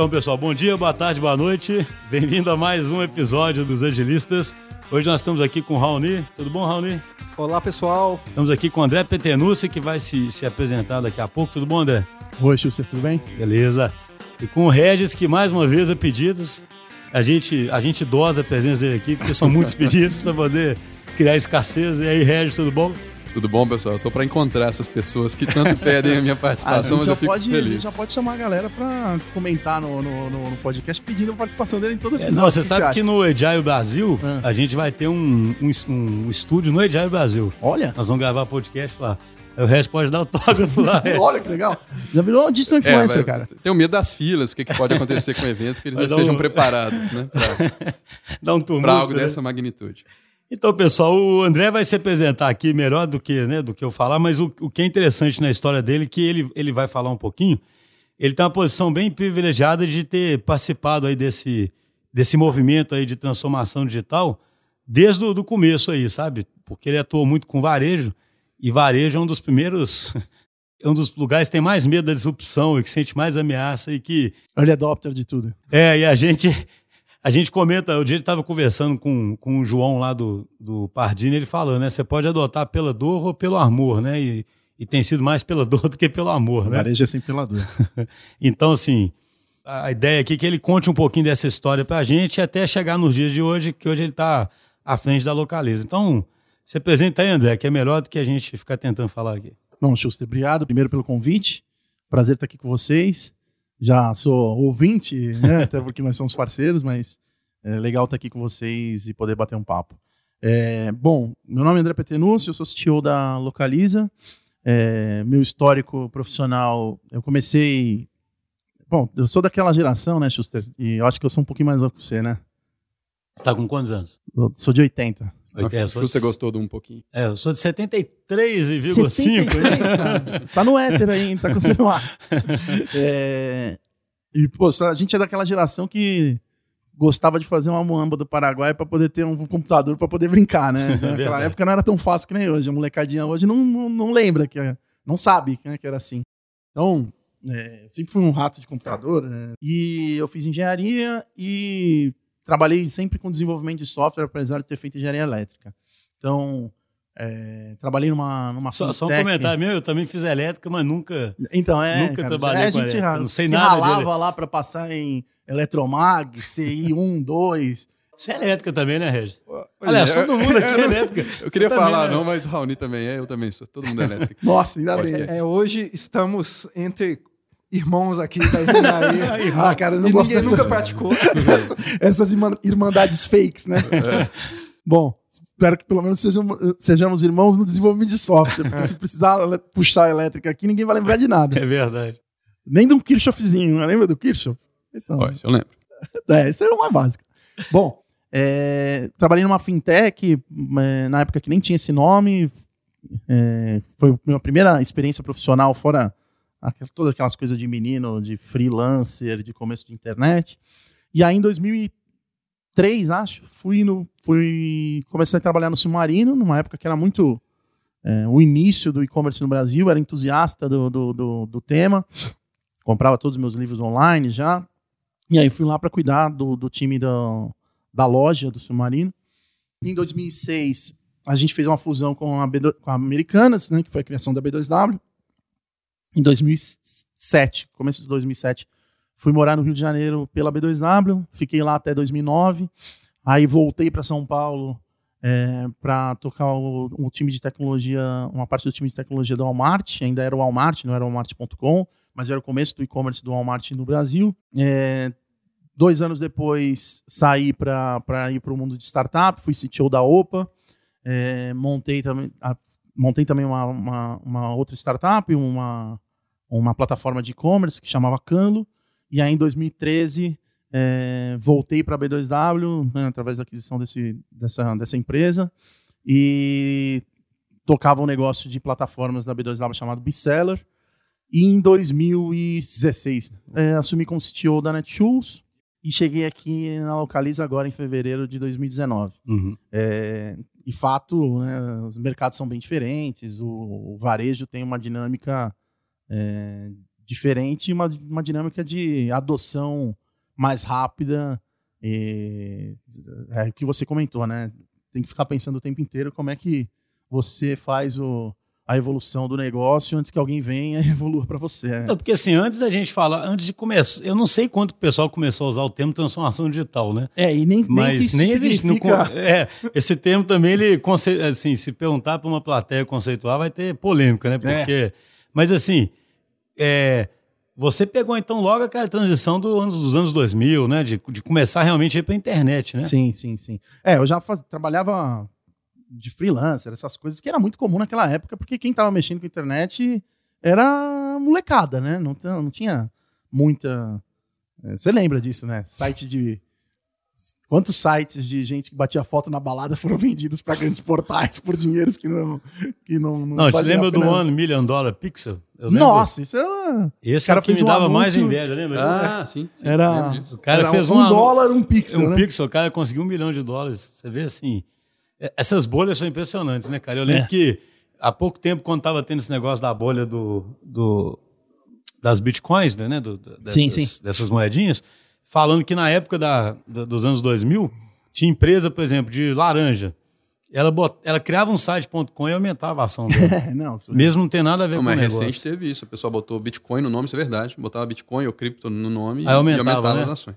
Então, pessoal, bom dia, boa tarde, boa noite. Bem-vindo a mais um episódio dos Agilistas. Hoje nós estamos aqui com o Raoni. Tudo bom, Raoni? Olá, pessoal. Estamos aqui com o André Petenucci, que vai se, se apresentar daqui a pouco. Tudo bom, André? Oi, Schuster, tudo bem? Beleza. E com o Regis, que mais uma vez a pedidos, a gente, a gente dosa a presença dele aqui, porque são muitos pedidos para poder criar escassez. E aí, Regis, tudo bom? Tudo bom, pessoal? Eu tô para encontrar essas pessoas que tanto pedem a minha participação, Ah, mas já eu fico pode, feliz. Já pode chamar a galera pra comentar no, no, no- no podcast pedindo a participação dele em todo É, episódio. não, você que sabe acha? que no Agile Brasil, Ah. a gente vai ter um, um, um estúdio no Agile Brasil. Olha, Nós vamos gravar podcast lá. Aí o Regis pode dar autógrafo lá. Olha que legal. Já virou um digital É, influencer, vai- cara. Tenho medo das filas, o que, que pode acontecer com o evento, que eles Vai não estejam um- preparados né, para Dá um tumulto. algo né? dessa magnitude. Então, pessoal, o André vai se apresentar aqui melhor do que, né, do que eu falar, mas o, o que é interessante na história dele, que ele, ele vai falar um pouquinho, ele tem uma posição bem privilegiada de ter participado aí desse, desse movimento aí de transformação digital desde o do começo aí, sabe? Porque ele atuou muito com varejo, e varejo é um dos primeiros, é um dos lugares que tem mais medo da disrupção e que sente mais ameaça e que Early adopter de tudo. é, e a gente, a gente comenta, o dia ele estava conversando com, com o João lá do, do Pardini, ele falando, né? Você pode adotar pela dor ou pelo amor, né? E, e tem sido mais pela dor do que pelo amor, né? Varejo é sempre pela dor. Então, assim, a a ideia aqui é que ele conte um pouquinho dessa história pra gente até chegar nos dias de hoje, que hoje ele está à frente da Localiza. Então, se apresenta aí, André, que é melhor do que a gente ficar tentando falar aqui. Bom, Schuster, obrigado primeiro pelo convite. Prazer estar aqui com vocês. Já sou ouvinte, né? Até porque nós somos parceiros, mas é legal estar aqui com vocês e poder bater um papo. É, bom, meu nome é André Petenúcio, eu sou CTO da Localiza. É, meu histórico profissional, eu comecei. Bom, eu sou daquela geração, né, Schuster? E eu acho que eu sou um pouquinho mais novo que você, né? Você está com quantos anos? Eu sou de 80. Que de- você gostou de um pouquinho. É, eu sou de 73,5. 73, cara. Tá no éter aí, hein? tá com o celular. É, E, pô, a gente é daquela geração que gostava de fazer uma muamba do Paraguai pra poder ter um computador pra poder brincar, né? Naquela verdade. época não era tão fácil que nem hoje. A molecadinha hoje não, não, não lembra, que é- não sabe né, que era assim. Então, é, eu sempre fui um rato de computador. né? E eu fiz engenharia e trabalhei sempre com desenvolvimento de software, apesar de ter feito engenharia elétrica. Então, é, trabalhei numa, numa Só, só um comentário meu, eu também fiz elétrica, mas nunca. Então, é. Nunca cara, trabalhei é, a com gente elétrica, ra- não sei se nada ralava lá pra passar em Eletromag, CI 1, 2. Você é elétrica também, né, Regis? Aliás, todo mundo aqui é elétrica. Eu queria também, falar, né? não, mas o Raoni também é, eu também sou. Todo mundo é elétrico. Nossa, ainda Pode bem. É, hoje estamos entre irmãos aqui da engenharia. Ah, cara, eu não gosto ninguém dessa, nunca praticou. essas irma- irmandades fakes, né? Bom, espero que pelo menos sejamos, sejamos irmãos no desenvolvimento de software. Porque se precisar puxar a elétrica aqui, ninguém vai lembrar de nada. É verdade. Nem de um Kirchhoffzinho, não lembra do Kirchhoff? Então, isso eu lembro. É, isso era o mais básico. Bom, é, trabalhei numa fintech, é, na época que nem tinha esse nome. É, foi a minha primeira experiência profissional, fora todas aquelas coisas de menino, de freelancer, de começo de internet. E aí, em 2003, acho, fui no, fui comecei a trabalhar no Submarino, numa época que era muito é, o início do e-commerce no Brasil, era entusiasta do, do, do, do tema, comprava todos os meus livros online já. E aí fui lá para cuidar do, do time da, da loja do Submarino. Em 2006, a gente fez uma fusão com a, B2 com a Americanas, né, que foi a criação da B2W. Em 2007, começo de 2007, fui morar no Rio de Janeiro pela B2W, fiquei lá até 2009. Aí voltei para São Paulo para tocar o, time de tecnologia, uma parte do time de tecnologia do Walmart, ainda era o Walmart, não era o Walmart.com, mas era o começo do e-commerce do Walmart no Brasil. É, dois anos depois, saí para ir para o mundo de startup, fui CTO da OPA, é, montei também, montei também uma, uma, uma outra startup, uma, uma plataforma de e-commerce que chamava Canlo, e aí em 2013 é, voltei para a B2W, né, através da aquisição desse, dessa, dessa empresa, e tocava um negócio de plataformas da B2W chamado Bseller, e em 2016, é, assumi como CTO da Netshoes e cheguei aqui na Localiza agora em fevereiro de 2019. Uhum. É, e fato, né, os mercados são bem diferentes, o, o varejo tem uma dinâmica é, diferente uma, uma dinâmica de adoção mais rápida. E, é o que você comentou, né? Tem que ficar pensando o tempo inteiro como é que você faz o, a evolução do negócio antes que alguém venha e evolua para você. né? Não, porque assim, antes da gente falar, antes de começar, eu não sei quanto o pessoal começou a usar o termo transformação digital, né? É, e nem, Mas nem, isso existe. no é, esse termo também, ele, assim, se perguntar para uma plateia conceituar, vai ter polêmica, né? Porque, Mas assim, é, você pegou então logo aquela transição do anos, dos anos 2000, né? De, de começar realmente a ir para internet, né? Sim, sim, sim. É, eu já faz- trabalhava de freelancer, essas coisas que era muito comum naquela época, porque quem tava mexendo com internet era molecada, né? Não, tinha- não tinha muita. é, Você lembra disso, né? Site de. Quantos sites de gente que batia foto na balada foram vendidos para grandes portais por dinheiros que não. Que não, Não, te valia a lembra do? One Million Dollar Pixel? Nossa, isso era. Esse cara cara que me fez um dava mais anúncio- inveja, lembra? disso? Ah, sim. sim Era. O cara era fez um, um anúncio- dólar, um pixel. um né? pixel, o cara conseguiu um milhão de dólares. Você vê assim. É- Essas bolhas são impressionantes, né, cara? Eu lembro É. que há pouco tempo, quando tava tendo esse negócio da bolha do, do- das bitcoins, né? do- do- dessas, Sim, sim. dessas moedinhas, falando que na época da, da- dos anos 2000, tinha empresa, por exemplo, de laranja. Ela, bot, ela criava um site.com e aumentava a ação dela. É, não, mesmo não tem nada a ver Não, com o mas negócio. recente teve isso. A pessoa botou Bitcoin no nome, isso é verdade. Botava Bitcoin ou cripto no nome Aí aumentava, e aumentava né? as ações.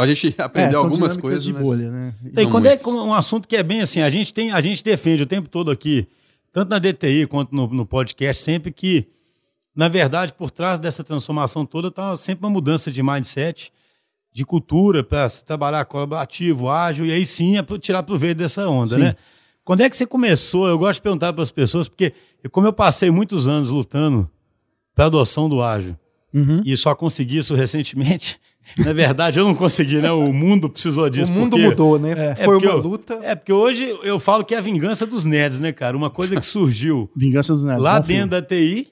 A gente é, aprendeu são algumas coisas, de mas... bolha, né? Então, e quando é muitos. um assunto que é bem assim, a gente tem, a gente defende o tempo todo aqui, tanto na DTI quanto no, no podcast, sempre que, na verdade, por trás dessa transformação toda está sempre uma mudança de mindset, de cultura, para se trabalhar colaborativo, ágil, e aí sim é tirar proveito dessa onda, Sim. né? Quando é que você começou? Eu gosto de perguntar para as pessoas, porque como eu passei muitos anos lutando para adoção do ágil, Uhum. e só consegui isso recentemente, na verdade eu não consegui, né? O mundo precisou disso. o mundo porque- mudou, né? é Foi porque uma eu- luta. É, porque hoje eu falo que é a vingança dos nerds, né, cara? Uma coisa que surgiu Vingança dos Nerds. lá bom filme. dentro da TI,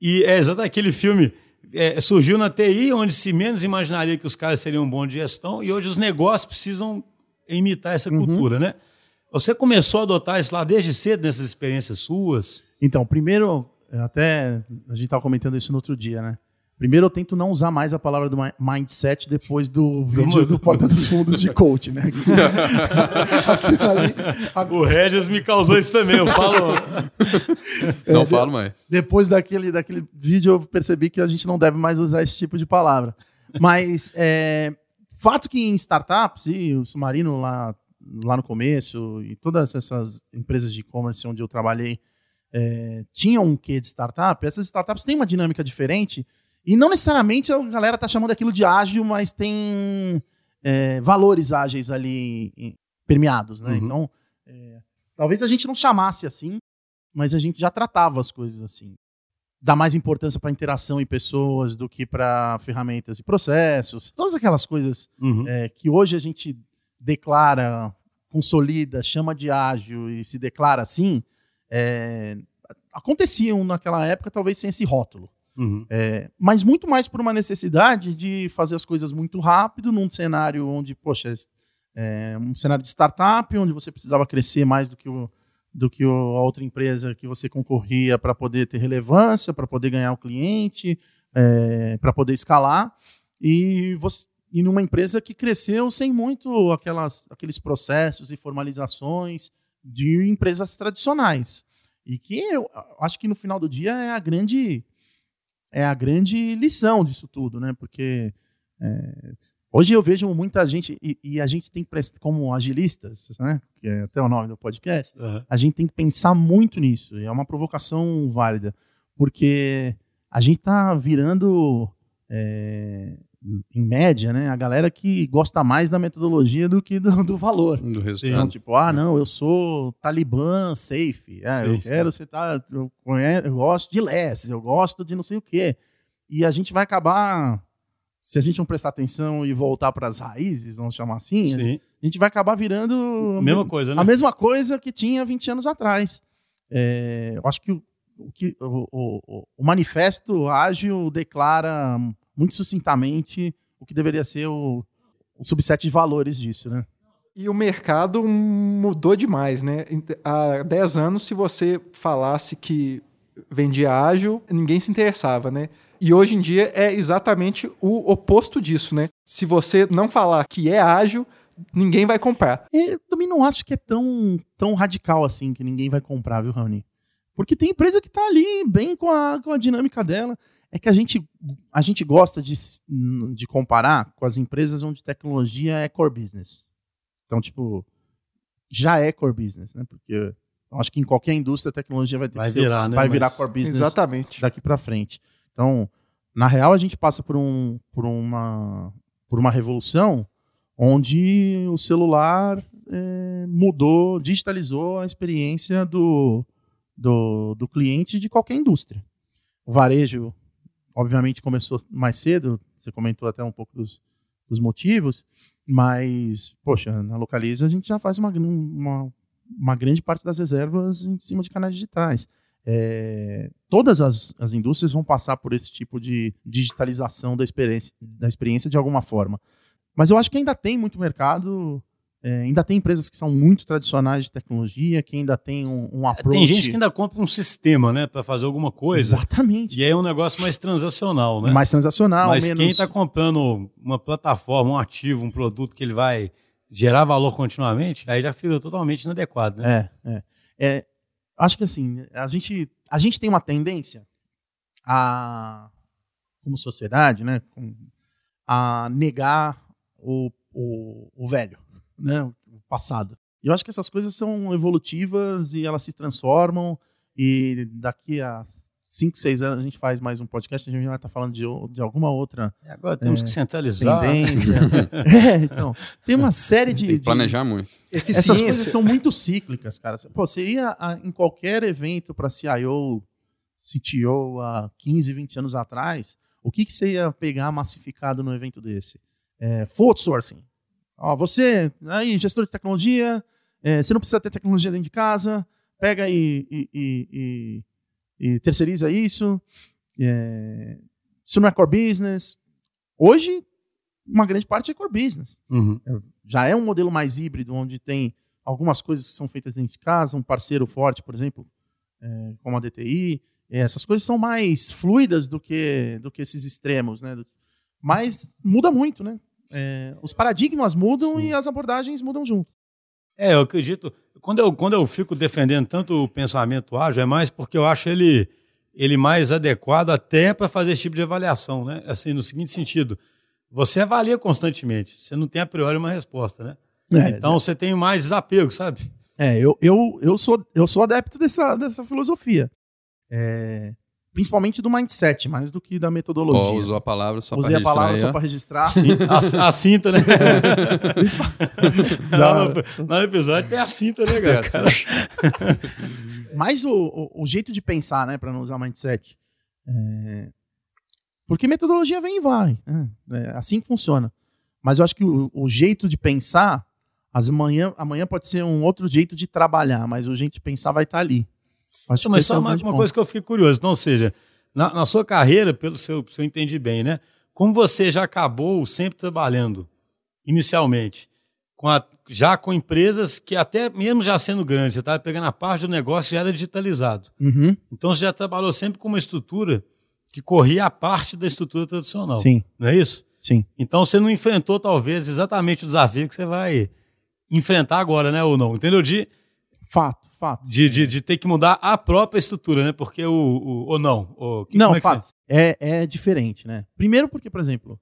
e é exatamente aquele filme. é, surgiu na TI, onde se menos imaginaria que os caras seriam bons de gestão, e hoje os negócios precisam imitar essa Uhum. cultura, né? Você começou a adotar isso lá desde cedo, nessas experiências suas? Então, primeiro, até a gente estava comentando isso no outro dia, né? Primeiro, eu tento não usar mais a palavra do mi- mindset depois do vídeo do Porta dos Fundos de coach, né? Ali, a- O Regis me causou isso também, eu falo. Não falo mais. depois daquele, daquele vídeo, eu percebi que a gente não deve mais usar esse tipo de palavra. Mas, é, fato que em startups, e o Submarino lá, lá no começo, e todas essas empresas de e-commerce onde eu trabalhei, é, tinham um quê de startup, essas startups têm uma dinâmica diferente, e não necessariamente a galera tá chamando aquilo de ágil, mas tem é, valores ágeis ali em- permeados, né? Uhum. Então, é, talvez a gente não chamasse assim, mas a gente já tratava as coisas assim. Dá mais importância para interação em pessoas do que para ferramentas e processos. Todas aquelas coisas Uhum. é, que hoje a gente declara, consolida, chama de ágil e se declara assim, é, aconteciam naquela época talvez sem esse rótulo. Uhum. É, mas muito mais por uma necessidade de fazer as coisas muito rápido, num cenário onde, poxa, é um cenário de startup, onde você precisava crescer mais do que, o, do que o- a outra empresa que você concorria para poder ter relevância, para poder ganhar o cliente, para poder escalar. E, você, e numa empresa que cresceu sem muito aquelas, aqueles processos e formalizações de empresas tradicionais. E que eu acho que no final do dia é a grande é a grande lição disso tudo, né? Porque é, hoje eu vejo muita gente, e, e a gente tem que, como agilistas, né? Que é até o nome do podcast, Uhum. a gente tem que pensar muito nisso. E é uma provocação válida. Porque a gente tá virando, é, em média, né? A galera que gosta mais da metodologia do que do, do valor. Do Então, resultado. tipo, ah, não, eu sou talibã safe. É, eu quero você tá. Eu, conhe- eu gosto de less, eu gosto de não sei o quê. E a gente vai acabar. Se a gente não prestar atenção e voltar para as raízes, vamos chamar assim, Sim. a gente vai acabar virando Mesma coisa, né? a mesma coisa que tinha 20 anos atrás. É, eu acho que o, o, que- o- o- o manifesto ágil declara muito sucintamente o que deveria ser o, o subset de valores disso, né? E o mercado mudou demais, né? Há 10 anos, se você falasse que vendia ágil, ninguém se interessava, né? E hoje em dia é exatamente o oposto disso, né? Se você não falar que é ágil, ninguém vai comprar. Eu também não acho que é tão, tão radical assim que ninguém vai comprar, viu, Raoni? Porque tem empresa que tá ali bem com a, com a dinâmica dela. É que a gente, a gente gosta de, de comparar com as empresas onde tecnologia é core business. Então, tipo, já é core business, né? Porque eu acho que em qualquer indústria a tecnologia vai ter Vai que ser- virar, né? vai virar Mas- core business Exatamente. daqui para frente. Então, na real, a gente passa por, um, por, uma, por uma revolução onde o celular eh, mudou, digitalizou a experiência do, do, do cliente de qualquer indústria. O varejo, obviamente, começou mais cedo, você comentou até um pouco dos, dos motivos, mas, poxa, na Localiza a gente já faz uma, uma, uma grande parte das reservas em cima de canais digitais. É, todas as, as indústrias vão passar por esse tipo de digitalização da experiência, da experiência de alguma forma. Mas eu acho que ainda tem muito mercado, é, ainda tem empresas que são muito tradicionais de tecnologia, que ainda tem um, um approach. Tem gente que ainda compra um sistema, né, para fazer alguma coisa. Exatamente. E aí é um negócio mais transacional, né? Mais transacional, Mas menos... quem está comprando uma plataforma, um ativo, um produto que ele vai gerar valor continuamente, aí já fica totalmente inadequado, né? É, é. É, acho que assim, a gente, a gente tem uma tendência a, como sociedade, né, a negar o, o, o velho, né, o passado. E eu acho que essas coisas são evolutivas e elas se transformam e daqui a 5, 6 anos a gente faz mais um podcast, a gente vai estar falando de, de alguma outra E agora temos É, que centralizar. tendência. é, então, tem uma série de, Tem que de- planejar muito. Eficiência. essas coisas são muito cíclicas, cara. Pô, você ia a- em qualquer evento para CIO, CTO há 15, 20 anos atrás, o que, que você ia pegar massificado no evento desse? É, outsourcing. Ó, você, aí, gestor de tecnologia, é, você não precisa ter tecnologia dentro de casa, pega e, e- e- e- e terceiriza isso. É, isso não é core business. Hoje, uma grande parte é core business Uhum. já é um modelo mais híbrido, onde tem algumas coisas que são feitas dentro de casa, um parceiro forte, por exemplo, é, como a DTI. É, essas coisas são mais fluidas do que, do que esses extremos, né? Mas muda muito, né? É, os paradigmas mudam Sim. e as abordagens mudam junto. É, eu acredito. Quando eu, quando eu fico defendendo tanto o pensamento ágil, é mais porque eu acho ele, ele mais adequado até para fazer esse tipo de avaliação, né? Assim, no seguinte sentido, você avalia constantemente, você não tem a priori uma resposta, né? então você tem mais desapego, sabe? É, eu, eu, eu, sou, eu sou adepto dessa, dessa filosofia. É, principalmente do mindset, mais do que da metodologia. Ó, usou a palavra só Usei pra a registrar palavra aí, só para registrar. A, a cinta, né? Lá no, no episódio tem a cinta, né, cara? mais o, o, o jeito de pensar, né, para não usar mindset. É, Porque metodologia vem e vai. né? É assim que funciona. Mas eu acho que o, o jeito de pensar, as amanhã, amanhã pode ser um outro jeito de trabalhar, mas o jeito de pensar vai estar ali. Acho Mas só é uma, grande uma coisa que eu fiquei curioso, então, ou seja, na, na sua carreira, pelo seu, se eu entendi bem, né? Como você já acabou sempre trabalhando, inicialmente, com a- já com empresas que até mesmo já sendo grandes, você estava pegando a parte do negócio que já era digitalizado. Uhum, Então você já trabalhou sempre com uma estrutura que corria a parte da estrutura tradicional. Sim, Não é isso? sim. Então você não enfrentou, talvez, exatamente o desafio que você vai enfrentar agora, né? Ou não? Entendeu? De, Fato, fato. de, de, de ter que mudar a própria estrutura, né? Porque o. o ou não? O, que- Não, é fato. É, é diferente, né? Primeiro porque, por exemplo,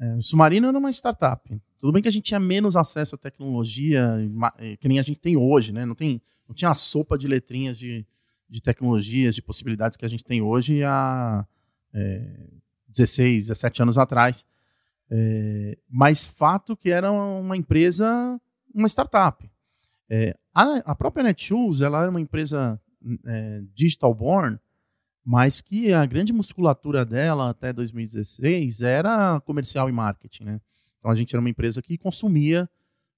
é, o Submarino era uma startup. Tudo bem que a gente tinha menos acesso à tecnologia que nem a gente tem hoje, né? Não, tem, não tinha a sopa de letrinhas de, de tecnologias, de possibilidades que a gente tem hoje há é, 16, 17 anos atrás. É, mas fato que era uma empresa, uma startup. É, a, a própria Netshoes, ela era uma empresa é, digital born, mas que a grande musculatura dela até 2016 era comercial e marketing, né? Então a gente era uma empresa que consumia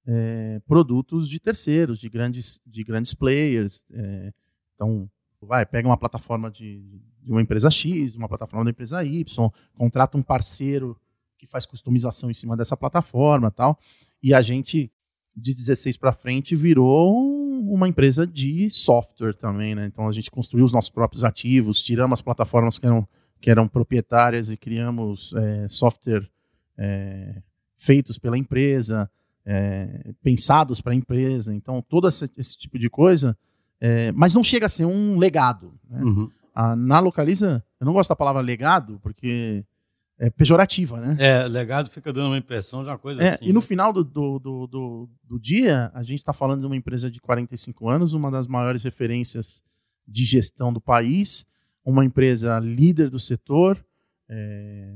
é, produtos de terceiros, de grandes, de grandes players. é, então, vai, pega uma plataforma de, de uma empresa X, uma plataforma da empresa Y, contrata um parceiro que faz customização em cima dessa plataforma tal. E a gente, de 16 para frente, virou um, uma empresa de software também, né? Então a gente construiu os nossos próprios ativos, tiramos as plataformas que eram, que eram proprietárias e criamos é, software é, feitos pela empresa, é, pensados para a empresa. Então todo esse, esse tipo de coisa, é, mas não chega a ser um legado. Né? Uhum. A, na Localiza, eu não gosto da palavra legado, porque é pejorativa, né? É, legado fica dando uma impressão de uma coisa É, assim. e no né? final do, do, do, do- dia, a gente está falando de uma empresa de 45 anos, uma das maiores referências de gestão do país, uma empresa líder do setor, é,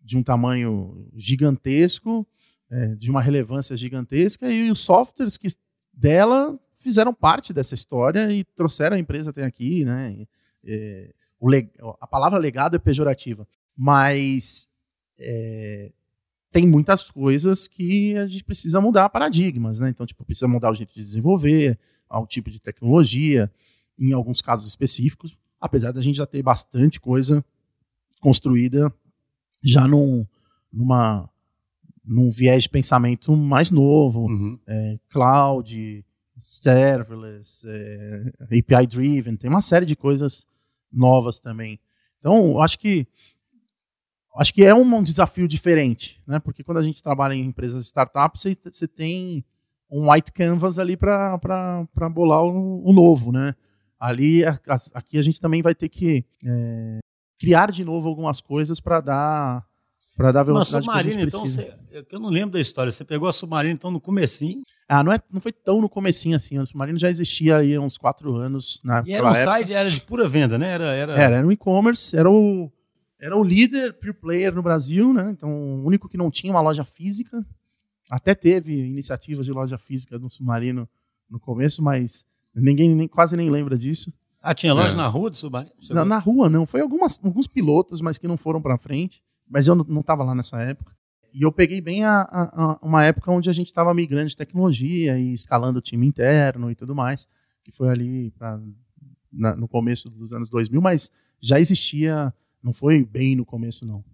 de um tamanho gigantesco, é, de uma relevância gigantesca, e os softwares que dela fizeram parte dessa história e trouxeram a empresa até aqui, né? É, a palavra legado é pejorativa, mas é, tem muitas coisas que a gente precisa mudar paradigmas, né? Então, tipo, precisa mudar o jeito de desenvolver, ao tipo de tecnologia, em alguns casos específicos, apesar da gente já ter bastante coisa construída já num, numa, num viés de pensamento mais novo, Uhum. é, cloud, serverless, é, API driven, tem uma série de coisas novas também. Então, eu acho que acho que é um, desafio diferente, né? Porque quando a gente trabalha em empresas startups, você, você tem um white canvas ali para bolar o, o novo, né? Ali, a- as- aqui a gente também vai ter que é, criar de novo algumas coisas para dar para dar a Mas velocidade que a gente submarino, então, você, é eu não lembro da história. Você pegou a submarino, então, no comecinho, Ah, não, é, não foi tão no comecinho assim. O Submarino já existia aí há uns quatro anos. Na, e era um época. site, era de pura venda, né? Era, era... Era, era um e-commerce, era o, era o líder pure player no Brasil, né? Então, o único que não tinha uma loja física. Até teve iniciativas de loja física no Submarino no começo, mas ninguém nem, quase nem lembra disso. Ah, tinha loja É. na rua do submarino? Na, na rua, não. Foi algumas, alguns pilotos, mas que não foram para frente. Mas eu não estava lá nessa época. E eu peguei bem a, a- a- uma época onde a gente estava migrando de tecnologia e escalando o time interno e tudo mais, que foi ali pra, na- no começo dos anos 2000, mas já existia, não foi bem no começo, não.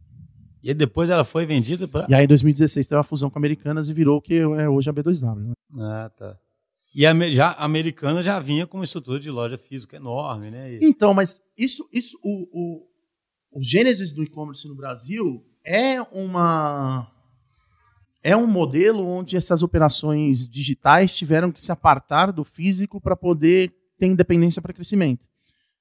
E aí depois ela foi vendida para... E aí, em 2016, teve a fusão com a Americanas e virou o que é hoje a B2W. né? Ah, tá. E a, já, a americana já vinha com uma estrutura de loja física enorme, né? E- Então, mas isso, isso o, o, o gênesis do e-commerce no Brasil é uma é um modelo onde essas operações digitais tiveram que se apartar do físico para poder ter independência para crescimento,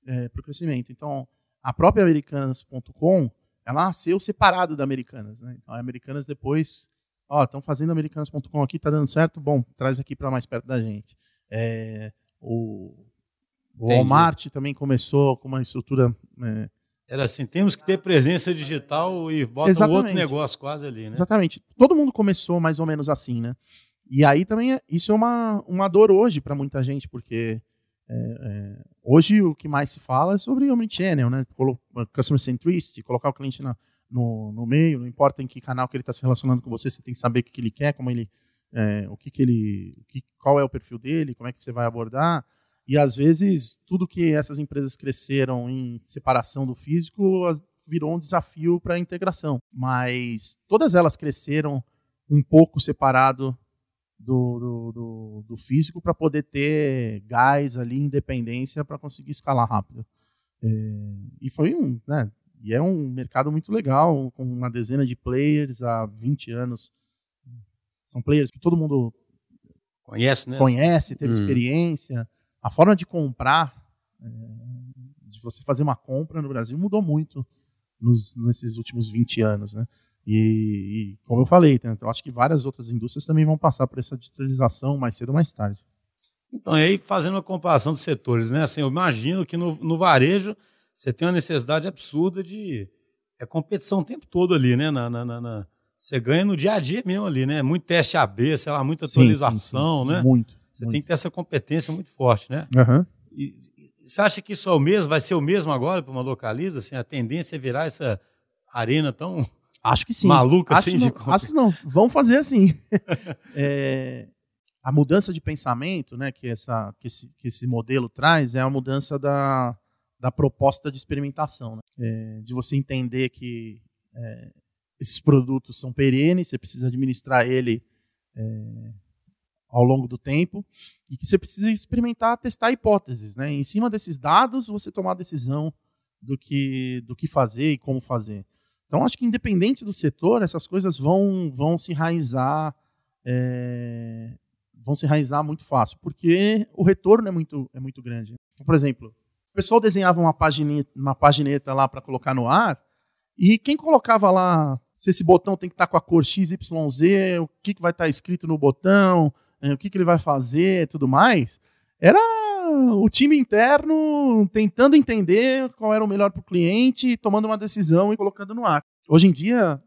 é, para crescimento. Então, a própria Americanas.com ela nasceu separado da Americanas, né? Então, a Americanas depois, ó, estão fazendo Americanas.com aqui, tá dando certo, bom, traz aqui para mais perto da gente. É, o o. Walmart também começou com uma estrutura. é, Era assim, temos que ter presença digital e bota um Exatamente. outro negócio quase ali, né? Exatamente. Todo mundo começou mais ou menos assim, né? E aí também é- isso é uma, uma dor hoje para muita gente, porque é, é, hoje o que mais se fala é sobre omnichannel, né? Colo- Customer centricity, colocar o cliente na- no, no meio, não importa em que canal que ele está se relacionando com você, você tem que saber o que, ele quer, como ele, é, o que, que ele, que, qual é o perfil dele, como é que você vai abordar. E às vezes tudo que essas empresas cresceram em separação do físico as- virou um desafio para a integração. Mas todas elas cresceram um pouco separado do, do, do- do físico para poder ter gás ali, independência para conseguir escalar rápido. É, e foi um, né, e é um mercado muito legal, com uma dezena de players há 20 anos. São players que todo mundo Conhece, né? conhece, teve Hum. experiência. A forma de comprar, é, de você fazer uma compra no Brasil mudou muito nos- nesses últimos 20 anos, né? E, e, como eu falei, né, eu acho que várias outras indústrias também vão passar por essa digitalização mais cedo ou mais tarde. Então, aí fazendo uma comparação dos setores, né? Assim, eu imagino que no, no varejo você tem uma necessidade absurda de é competição o tempo todo ali, né? Na, na- na- você ganha no dia a dia mesmo ali, né? Muito teste AB, sei lá, muita atualização, sim, sim, sim. né? Muito. Você muito. tem que ter essa competência muito forte, né? Aham. E, e você acha que isso é o mesmo, vai ser o mesmo agora para uma localiza? Assim, a tendência é virar essa arena tão Acho que sim. maluca acho, assim não, de acho que não, vão fazer assim. É, a mudança de pensamento né, que, essa, que, esse, que esse modelo traz é a mudança da, da proposta de experimentação. né? É, de você entender que é, esses produtos são perenes, você precisa administrar ele é, ao longo do tempo e que você precisa experimentar, testar hipóteses, né? Em cima desses dados, você tomar a decisão do que, do que fazer e como fazer. Então, acho que independente do setor, essas coisas vão, vão se enraizar, é, vão se enraizar muito fácil, porque o retorno é muito, é muito grande. Então, por exemplo, o pessoal desenhava uma pagineta, uma pagineta lá para colocar no ar, e quem colocava lá se esse botão tem que estar com a cor XYZ, o que, que vai estar escrito no botão, é, o que, que ele vai fazer tudo mais, era o time interno tentando entender qual era o melhor para o cliente, tomando uma decisão e colocando no ar. Hoje em dia,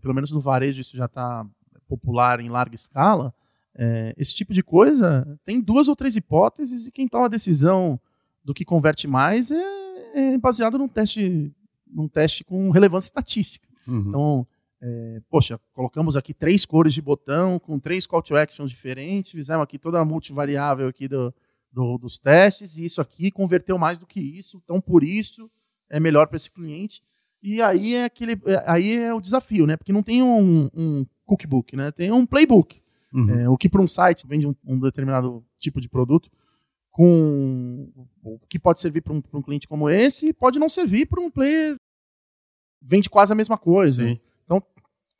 pelo menos no varejo, isso já está popular em larga escala. É, esse tipo de coisa tem duas ou três hipóteses e quem toma a decisão do que converte mais é, é baseado num teste, num teste com relevância estatística. Uhum. Então, é, poxa, colocamos aqui três cores de botão com três call to actions diferentes, fizemos aqui toda a multivariável aqui do, do, dos testes e isso aqui converteu mais do que isso, então por isso é melhor para esse cliente. E aí é aquele, é, aí é o desafio, né? Porque não tem um, um cookbook, né? Tem um playbook. Uhum. É, o que para um site vende um, um, determinado tipo de produto, com o que pode servir para um, um, cliente como esse, pode não servir para um player vende quase a mesma coisa. Sim. Então,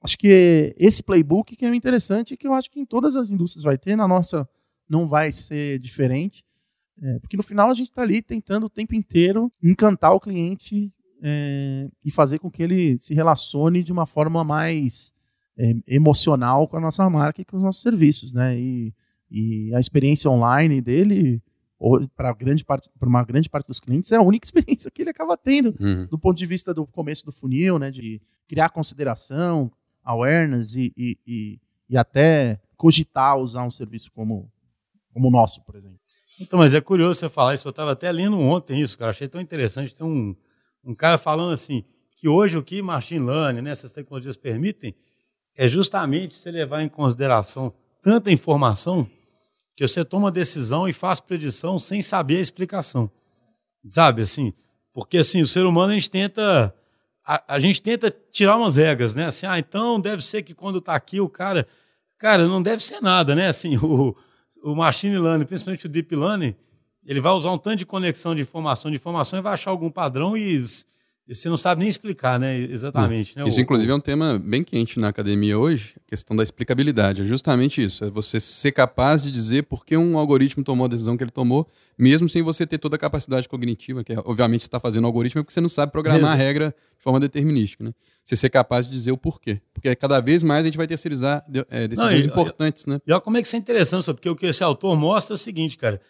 acho que esse playbook que é interessante, que eu acho que em todas as indústrias vai ter, na nossa não vai ser diferente. É, porque no final a gente está ali tentando o tempo inteiro encantar o cliente é, e fazer com que ele se relacione de uma forma mais é, emocional com a nossa marca e com os nossos serviços, né? E, e a experiência online dele para grande parte para uma grande parte dos clientes é a única experiência que ele acaba tendo uhum. do ponto de vista do começo do funil, né, de criar consideração, awareness e, e, e, e até cogitar usar um serviço como como o nosso, por exemplo. Então, mas é curioso você falar isso. Eu estava até lendo ontem isso, cara. Achei tão interessante. Tem um, um cara falando assim que hoje o que machine learning, né, essas tecnologias permitem, é justamente você levar em consideração tanta informação que você toma decisão e faz predição sem saber a explicação. Sabe, assim, porque assim, o ser humano a gente tenta a, a gente tenta tirar umas regras, né? Assim, ah, então deve ser que quando está aqui o cara, cara, não deve ser nada, né? Assim, o, o machine learning, principalmente o deep learning, ele vai usar um tanto de conexão de informação, de informação e vai achar algum padrão e você não sabe nem explicar, né? Exatamente. Né? Isso, inclusive, é um tema bem quente na academia hoje, a questão da explicabilidade. É justamente isso. É você ser capaz de dizer por que um algoritmo tomou a decisão que ele tomou, mesmo sem você ter toda a capacidade cognitiva, que é, obviamente você está fazendo algoritmo, é porque você não sabe programar Exato. a regra de forma determinística, né? Você ser capaz de dizer o porquê. Porque cada vez mais a gente vai terceirizar é, decisões não, e, importantes, né? E olha como é que isso é interessante, porque o que esse autor mostra é o seguinte, cara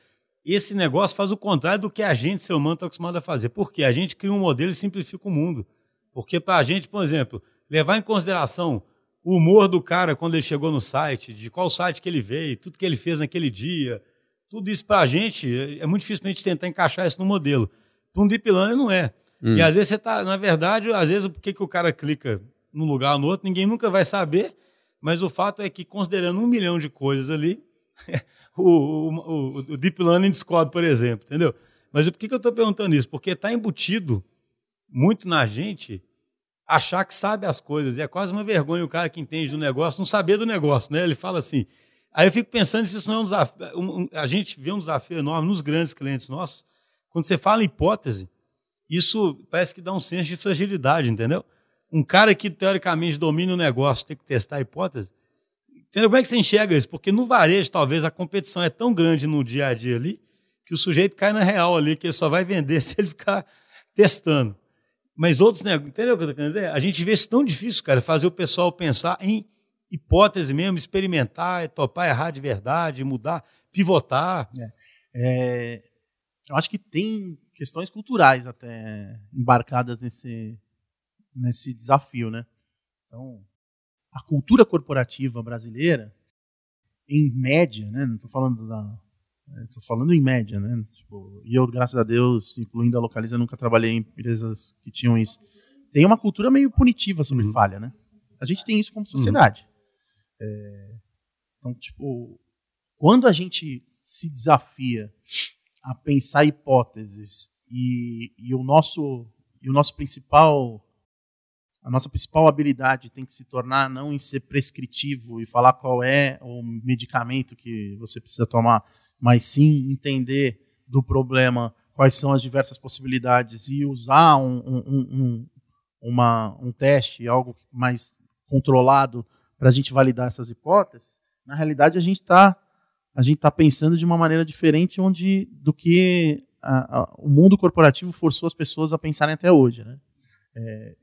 esse negócio faz o contrário do que a gente, ser humano, está acostumado a fazer. Por quê? A gente cria um modelo e simplifica o mundo. Porque para a gente, por exemplo, levar em consideração o humor do cara quando ele chegou no site, de qual site que ele veio, tudo que ele fez naquele dia, tudo isso para a gente é muito difícil a gente tentar encaixar isso no modelo. Para um deep learning não é. Hum. E às vezes você está, na verdade, às vezes por que, que o cara clica num lugar ou no outro, ninguém nunca vai saber, mas o fato é que considerando um milhão de coisas ali, o, o, o Deep Learning descobre, por exemplo, entendeu? Mas por que, que eu estou perguntando isso? Porque está embutido muito na gente achar que sabe as coisas. E é quase uma vergonha o cara que entende do negócio não saber do negócio, né? Ele fala assim. Aí eu fico pensando se isso não é um desafio. Um, a gente vê um desafio enorme nos grandes clientes nossos. Quando você fala em hipótese, isso parece que dá um senso de fragilidade, entendeu? Um cara que teoricamente domina o negócio tem que testar a hipótese. Entendeu? Como é que você enxerga isso? Porque no varejo, talvez, a competição é tão grande no dia a dia ali que o sujeito cai na real ali, que ele só vai vender se ele ficar testando. Mas outros negócios, entendeu o que eu estou querendo dizer? A gente vê isso tão difícil, cara, fazer o pessoal pensar em hipótese mesmo, experimentar, topar errar de verdade, mudar, pivotar. É. É, eu acho que tem questões culturais até embarcadas nesse, nesse desafio, né? Então, a cultura corporativa brasileira, em média, né? Não estou falando da. Estou falando em média, né? Tipo, e eu, graças a Deus, incluindo a Localiza, nunca trabalhei em empresas que tinham isso. Tem uma cultura meio punitiva sobre uhum. falha, né? A gente tem isso como uhum. sociedade. Uhum. É, então, tipo, quando a gente se desafia a pensar hipóteses e, e o nosso e o nosso principal a nossa principal habilidade tem que se tornar não em ser prescritivo e falar qual é o medicamento que você precisa tomar, mas sim entender do problema quais são as diversas possibilidades e usar um, um, um, uma, um teste, algo mais controlado para a gente validar essas hipóteses, na realidade a gente está a gente está pensando de uma maneira diferente onde do que a, a, o mundo corporativo forçou as pessoas a pensarem até hoje. Né? É,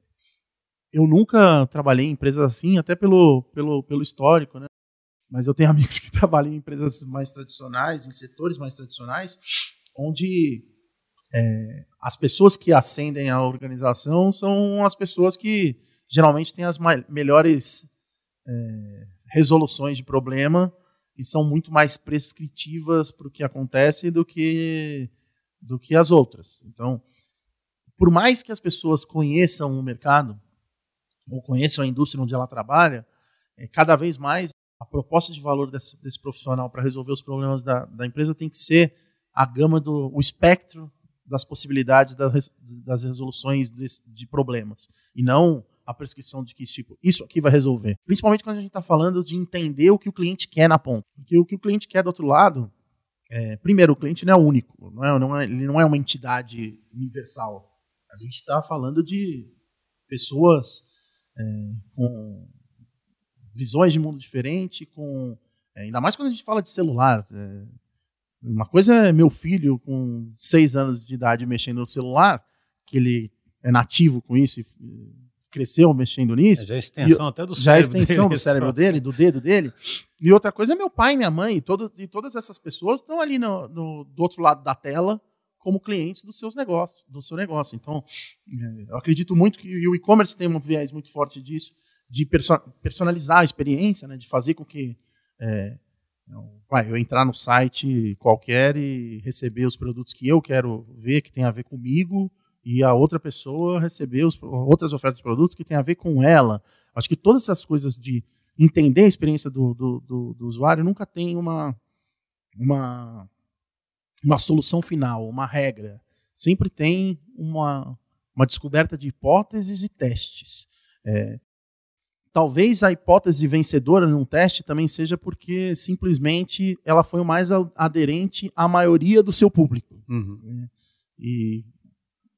eu nunca trabalhei em empresas assim, até pelo, pelo, pelo histórico, né? mas eu tenho amigos que trabalham em empresas mais tradicionais, em setores mais tradicionais, onde é, as pessoas que ascendem a organização são as pessoas que geralmente têm as melhores é, resoluções de problema e são muito mais prescritivas para o que acontece do que, do que as outras. Então, por mais que as pessoas conheçam o mercado, ou conheçam a indústria onde ela trabalha, é, cada vez mais a proposta de valor desse, desse profissional para resolver os problemas da, da, empresa tem que ser a gama do o espectro das possibilidades das, das resoluções de, de problemas e não a prescrição de que tipo isso aqui vai resolver. Principalmente quando a gente está falando de entender o que o cliente quer na ponta. Porque o que o cliente quer do outro lado, é, primeiro, o cliente não é único, não é, não é, ele não é uma entidade universal. A gente está falando de pessoas é, com visões de mundo diferente, com é, ainda mais quando a gente fala de celular. É, uma coisa é meu filho com seis anos de idade mexendo no celular, que ele é nativo com isso e cresceu mexendo nisso. É, já é extensão e, até do cérebro. Já é extensão dele, do cérebro dele, do dedo dele. E outra coisa é meu pai minha mãe, e, todo, e todas essas pessoas estão ali no, no, do outro lado da tela como clientes dos seus negócios, do seu negócio. Então, é, eu acredito muito que o e-commerce tem um viés muito forte disso, de personalizar a experiência, né, de fazer com que é, eu entrar no site qualquer e receber os produtos que eu quero ver, que tem a ver comigo, e a outra pessoa receber os, outras ofertas de produtos que tem a ver com ela. Acho que todas essas coisas de entender a experiência do, do, do, do usuário nunca tem uma, uma, uma solução final, uma regra. Sempre tem uma, uma descoberta de hipóteses e testes. É, talvez a hipótese vencedora num teste também seja porque simplesmente ela foi o mais aderente à maioria do seu público. Uhum. E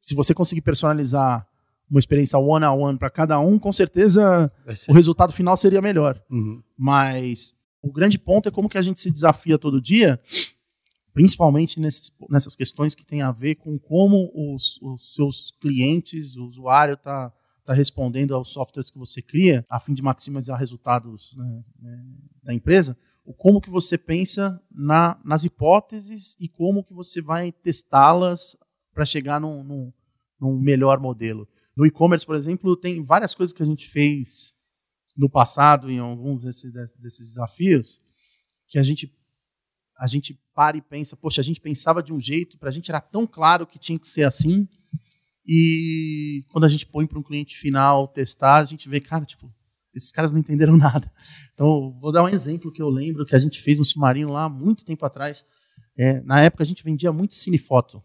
se você conseguir personalizar uma experiência one on one para cada um, com certeza o resultado final seria melhor. Uhum. Mas o grande ponto é como que a gente se desafia todo dia, principalmente nesses, nessas questões que tem a ver com como os, os seus clientes, o usuário está tá respondendo aos softwares que você cria, a fim de maximizar resultados né, né da empresa, o como que você pensa na, nas hipóteses e como que você vai testá-las para chegar num, num, num melhor modelo. No e-commerce, por exemplo, tem várias coisas que a gente fez no passado em alguns desses, desses desafios que a gente a gente para e pensa, poxa, a gente pensava de um jeito, para a gente era tão claro que tinha que ser assim, e quando a gente põe para um cliente final testar, a gente vê, cara, tipo, esses caras não entenderam nada. Então, vou dar um exemplo que eu lembro que a gente fez um submarino lá muito tempo atrás. É, na época a gente vendia muito cinefoto,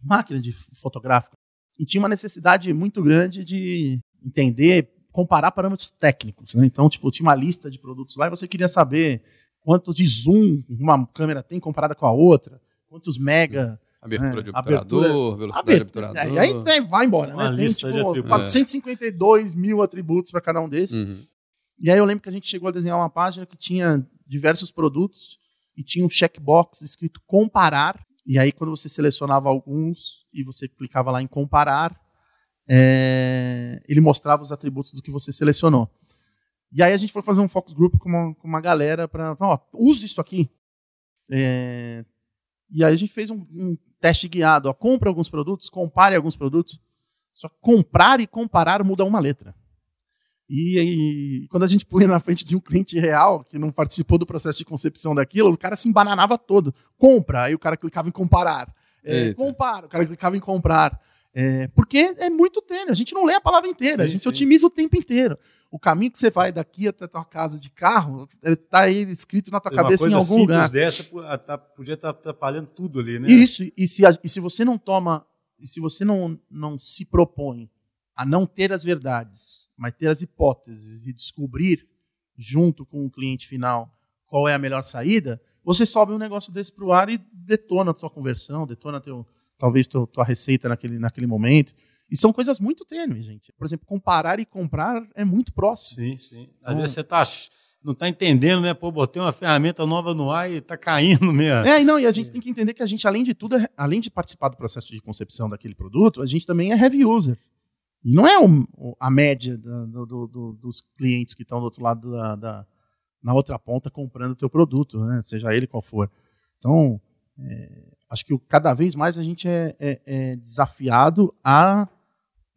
máquina de fotográfica. E tinha uma necessidade muito grande de entender, comparar parâmetros técnicos. Né? Então, tipo, tinha uma lista de produtos lá e você queria saber quanto de zoom uma câmera tem comparada com a outra, quantos mega. Abertura né? de obturador, abertura, velocidade de obturador. E aí, aí vai embora, né? Tem tipo, 452 mil atributos para cada um desses. Uhum. E aí eu lembro que a gente chegou a desenhar uma página que tinha diversos produtos e tinha um checkbox escrito comparar e aí, quando você selecionava alguns e você clicava lá em comparar, é, ele mostrava os atributos do que você selecionou. E aí a gente foi fazer um focus group com uma, com uma galera para falar, use isso aqui. É, e aí a gente fez um, um teste guiado. Ó, compre alguns produtos, compare alguns produtos. Só comprar e comparar muda uma letra. E, e, quando a gente punha na frente de um cliente real, que não participou do processo de concepção daquilo, o cara se embananava todo. Compra, aí o cara clicava em comparar. É, compara, o cara clicava em comprar. É, porque é muito tênue, a gente não lê a palavra inteira, sim, a gente sim. otimiza o tempo inteiro. O caminho que você vai daqui até a tua casa de carro, está aí escrito na tua Uma cabeça em algum lugar. dessa tá, podia estar tá atrapalhando tudo ali, né? Isso, e se, e se você não toma, e se você não, não se propõe a não ter as verdades, mas ter as hipóteses e descobrir, junto com o cliente final, qual é a melhor saída, você sobe um negócio desse para o ar e detona a sua conversão, detona teu, talvez tua, tua receita naquele, naquele momento. E são coisas muito tênues, gente. Por exemplo, comparar e comprar é muito próximo. Sim, sim. Às vezes você tá, não está entendendo, né? Pô, botei uma ferramenta nova no ar e está caindo mesmo. É, e não, e a gente tem que entender que a gente, além de tudo, é- além de participar do processo de concepção daquele produto, a gente também é heavy user. E não é o- a média do- do- do- dos clientes que estão do outro lado da, da- na outra ponta comprando o teu produto, né? seja ele qual for. Então, é, acho que cada vez mais a gente é, é- é desafiado a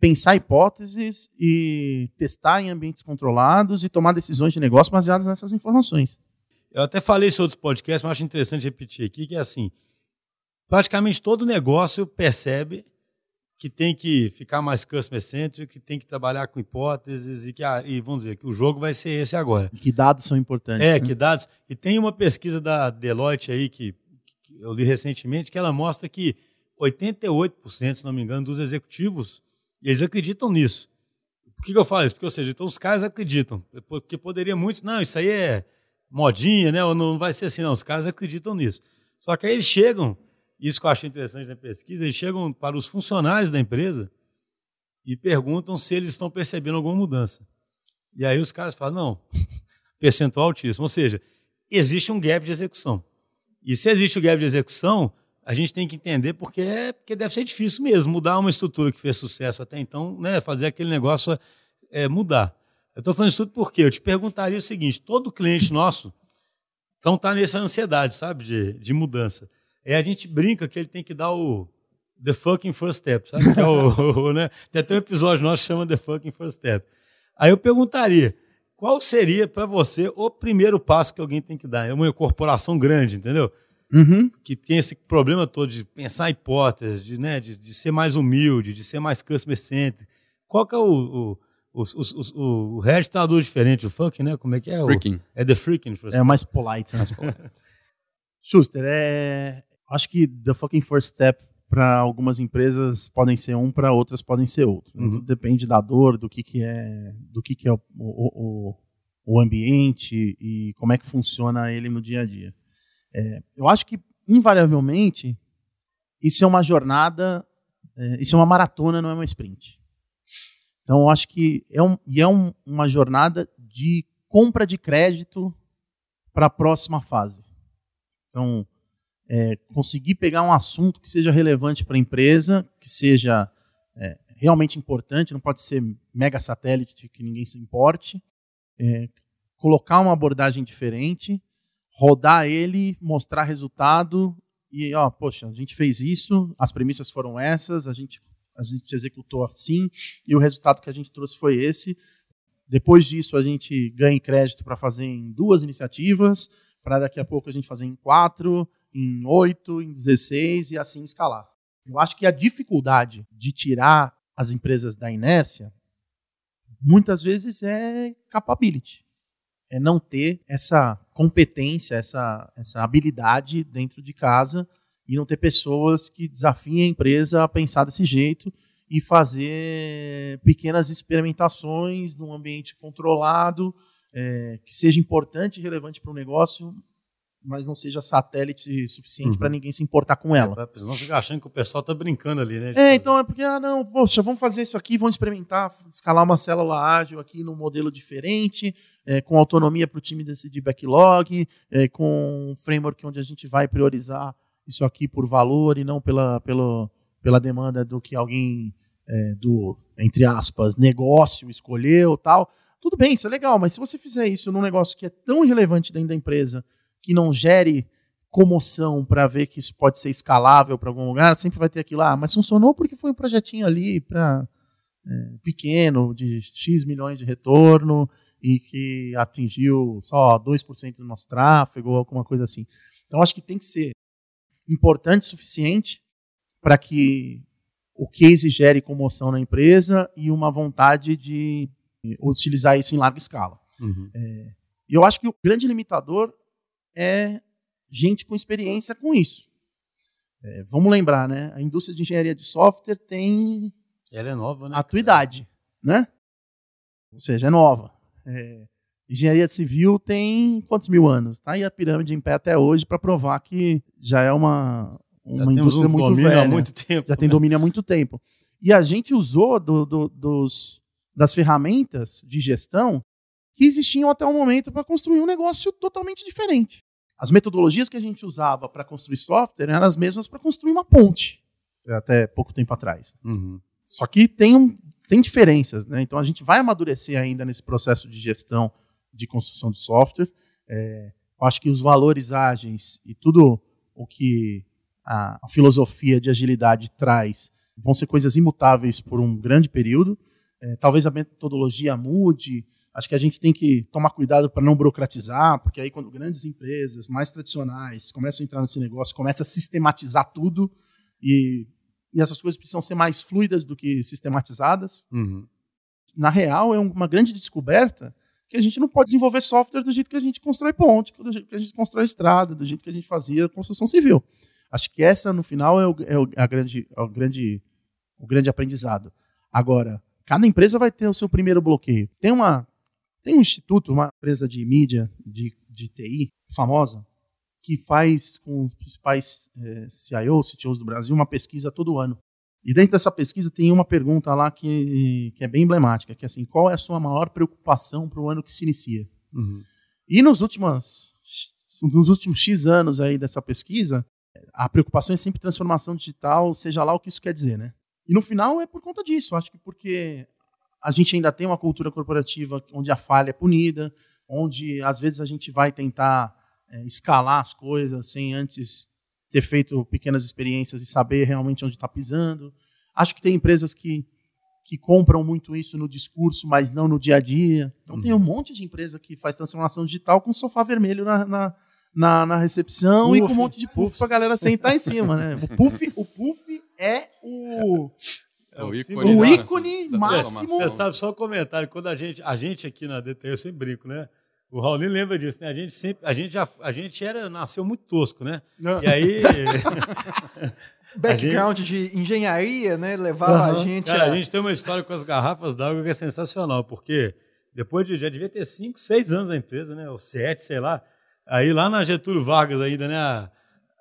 pensar hipóteses e testar em ambientes controlados e tomar decisões de negócio baseadas nessas informações. Eu até falei isso em outros podcasts, mas acho interessante repetir aqui, que é assim, praticamente todo negócio percebe que tem que ficar mais customer-centric, que tem que trabalhar com hipóteses e que, ah, e vamos dizer, que o jogo vai ser esse agora. E que dados são importantes. É, né? que dados. E tem uma pesquisa da Deloitte aí que eu li recentemente que ela mostra que 88%, se não me engano, dos executivos, eles acreditam nisso. Por que, que eu falo isso? Porque, ou seja, então os caras acreditam. Porque poderia muitos, não, isso aí é modinha, né? Ou não vai ser assim, não. Os caras acreditam nisso. Só que aí eles chegam, isso que eu achei interessante na pesquisa, eles chegam para os funcionários da empresa e perguntam se eles estão percebendo alguma mudança. E aí os caras falam, não, percentual altíssimo. Ou seja, existe um gap de execução. E se existe o gap de execução, a gente tem que entender porque, é, porque deve ser difícil mesmo mudar uma estrutura que fez sucesso até então, né, fazer aquele negócio é, mudar. Eu estou falando isso tudo porque eu te perguntaria o seguinte: todo cliente nosso então tá nessa ansiedade, sabe, de, de mudança. Aí a gente brinca que ele tem que dar o the fucking first step, sabe? Que é o, o, né? Tem até um episódio nosso que chama the fucking first step. Aí eu perguntaria, qual seria para você o primeiro passo que alguém tem que dar? É uma corporação grande, entendeu? Uhum. Que tem esse problema todo de pensar em hipóteses, de, né, de, de ser mais humilde, de ser mais customer centric. Qual que é o, o, o, o, o, o resto traduz diferente, o fucking, né? Como é que é? O- Freaking. É the freaking first É mais polite, né? Schuster, é... acho que the fucking first step para algumas empresas podem ser um, para outras podem ser outro. Uhum. Tudo depende da dor, do que, que é, do que, que é o, o, o, o ambiente e como é que funciona ele no dia a dia. É, eu acho que invariavelmente isso é uma jornada, é, isso é uma maratona, não é uma sprint. Então eu acho que é, um, e é um, uma jornada de compra de crédito para a próxima fase. Então, é, conseguir pegar um assunto que seja relevante para a empresa, que seja é, realmente importante, não pode ser mega satélite que ninguém se importe, é, colocar uma abordagem diferente, rodar ele, mostrar resultado e, ó, poxa, a gente fez isso, as premissas foram essas, a gente, a gente executou assim e o resultado que a gente trouxe foi esse. Depois disso, a gente ganha crédito para fazer em duas iniciativas, para daqui a pouco a gente fazer em quatro, em oito, em 16 e assim escalar. Eu acho que a dificuldade de tirar as empresas da inércia muitas vezes é capability. É não ter essa competência, essa, essa habilidade dentro de casa e não ter pessoas que desafiem a empresa a pensar desse jeito e fazer pequenas experimentações num ambiente controlado, é, que seja importante e relevante para o negócio, mas não seja satélite suficiente Uhum. para ninguém se importar com ela. Pessoa não ficar achando que o pessoal tá brincando ali, né? É, fazer. então é porque, ah, não, poxa, vamos fazer isso aqui, vamos experimentar, escalar uma célula ágil aqui num modelo diferente, é, com autonomia para o time decidir backlog, é, com um framework onde a gente vai priorizar isso aqui por valor e não pela, pela, pela demanda do que alguém é, do, entre aspas, negócio escolheu tal. Tudo bem, isso é legal, mas se você fizer isso num negócio que é tão irrelevante dentro da empresa, que não gere comoção para ver que isso pode ser escalável para algum lugar, sempre vai ter aquilo lá, ah, mas funcionou porque foi um projetinho ali para pequeno, de X milhões de retorno e que atingiu só 2% do nosso tráfego ou alguma coisa assim. Então acho que tem que ser importante o suficiente para que o case gere comoção na empresa e uma vontade de utilizar isso em larga escala. Uhum. E eu acho que o grande limitador é gente com experiência com isso. É, vamos lembrar, né? A indústria de engenharia de software tem Ela é nova, né? a tua idade, né? Ou seja, é nova. É, engenharia civil tem quantos mil anos? Tá aí a pirâmide em pé até hoje para provar que já é uma, Já uma temos indústria um muito domínio velha. há muito tempo. já tem né? domínio há muito tempo. E a gente usou do- do- dos, das ferramentas de gestão que existiam até o momento para construir um negócio totalmente diferente. As metodologias que a gente usava para construir software eram as mesmas para construir uma ponte, até pouco tempo atrás. Uhum. Só que tem, um, tem diferenças, né? Então a gente vai amadurecer ainda nesse processo de gestão de construção de software. É, eu acho que os valores ágeis e tudo o que a, a filosofia de agilidade traz vão ser coisas imutáveis por um grande período. É, talvez a metodologia mude. Acho que a gente tem que tomar cuidado para não burocratizar, porque aí quando grandes empresas mais tradicionais começam a entrar nesse negócio, começa a sistematizar tudo e e essas coisas precisam ser mais fluidas do que sistematizadas. Uhum. Na real, é um- uma grande descoberta que a gente não pode desenvolver software do jeito que a gente constrói ponte, do jeito que a gente constrói estrada, do jeito que a gente fazia construção civil. Acho que essa, no final, é o, é o- a grande, é o, grande, o grande aprendizado. Agora, cada empresa vai ter o seu primeiro bloqueio. Tem, uma, tem um instituto, uma empresa de mídia, de, de TI, famosa, que faz com os principais eh, CIOs, CTOs do Brasil, uma pesquisa todo ano. E dentro dessa pesquisa tem uma pergunta lá que, que é bem emblemática, que é assim, qual é a sua maior preocupação para o ano que se inicia? Uhum. E nos últimos, nos últimos X anos aí dessa pesquisa, a preocupação é sempre transformação digital, seja lá o que isso quer dizer, né? E no final é por conta disso, acho que porque a gente ainda tem uma cultura corporativa onde a falha é punida, onde às vezes a gente vai tentar é, escalar as coisas sem antes ter feito pequenas experiências e saber realmente onde está pisando. Acho que tem empresas que, que compram muito isso no discurso, mas não no dia a dia. Então tem um monte de empresa que faz transformação digital com sofá vermelho na, na, na, na recepção e com um Puff, monte de puff puff. para galera sentar em cima. Né? O, puff, o puff é o, É o o ícone, o da- ícone da máximo. Você sabe, só um comentário. Quando a gente, a gente aqui na DTI, eu sempre brinco, né? O Raulinho lembra disso, né? A gente sempre, a gente já, a gente era, nasceu muito tosco, né? E aí, Background de engenharia, né? Levava a Aham. gente cara, a... a gente tem uma história com as garrafas d'água que é sensacional, porque depois de, já devia ter 5, 6 anos a empresa, né? Ou 7, sei lá. Aí lá na Getúlio Vargas ainda, né? A,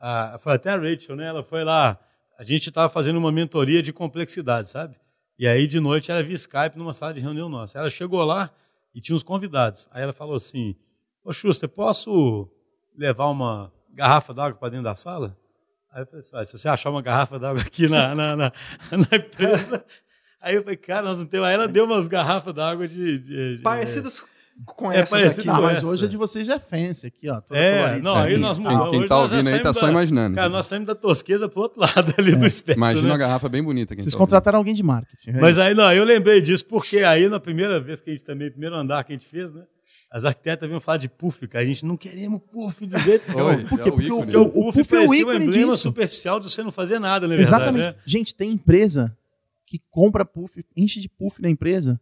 a- foi até a Rachel, né? Ela foi lá, a gente estava fazendo uma mentoria de complexidade, sabe? E aí de noite ela via Skype numa sala de reunião nossa. Ela chegou lá e tinha uns convidados. Aí ela falou assim: Ô Schuster, posso levar uma garrafa d'água para dentro da sala? Aí eu falei assim: "Olha, se você achar uma garrafa d'água aqui na, na, na, na empresa. Aí eu falei, cara, nós não temos. Aí ela deu umas garrafas d'água de, de- de- Parecidas com É essas parecido aqui. Ah, mas essa. hoje a de vocês já é fancy aqui, ó. É, não, aí nós mudamos. Quem Hoje tá ouvindo aí tá só imaginando. Cara, nós saímos da tosqueza pro outro lado ali do espectro. Imagina né? uma garrafa bem bonita. Vocês tá contrataram alguém de marketing. é Mas aí, não, eu lembrei disso, porque aí na primeira vez que a gente também, primeiro andar que a gente fez, né? As arquitetas vinham falar de puff, cara. A gente não queremos puff de jeito nenhum. Oi, Por quê? é o Porque o- ícone. Porque o o puff, puff é o parecia um ícone emblema disso. superficial de você não fazer nada, na verdade. Exatamente. Né? Gente, tem empresa que compra puff, enche de puff na empresa.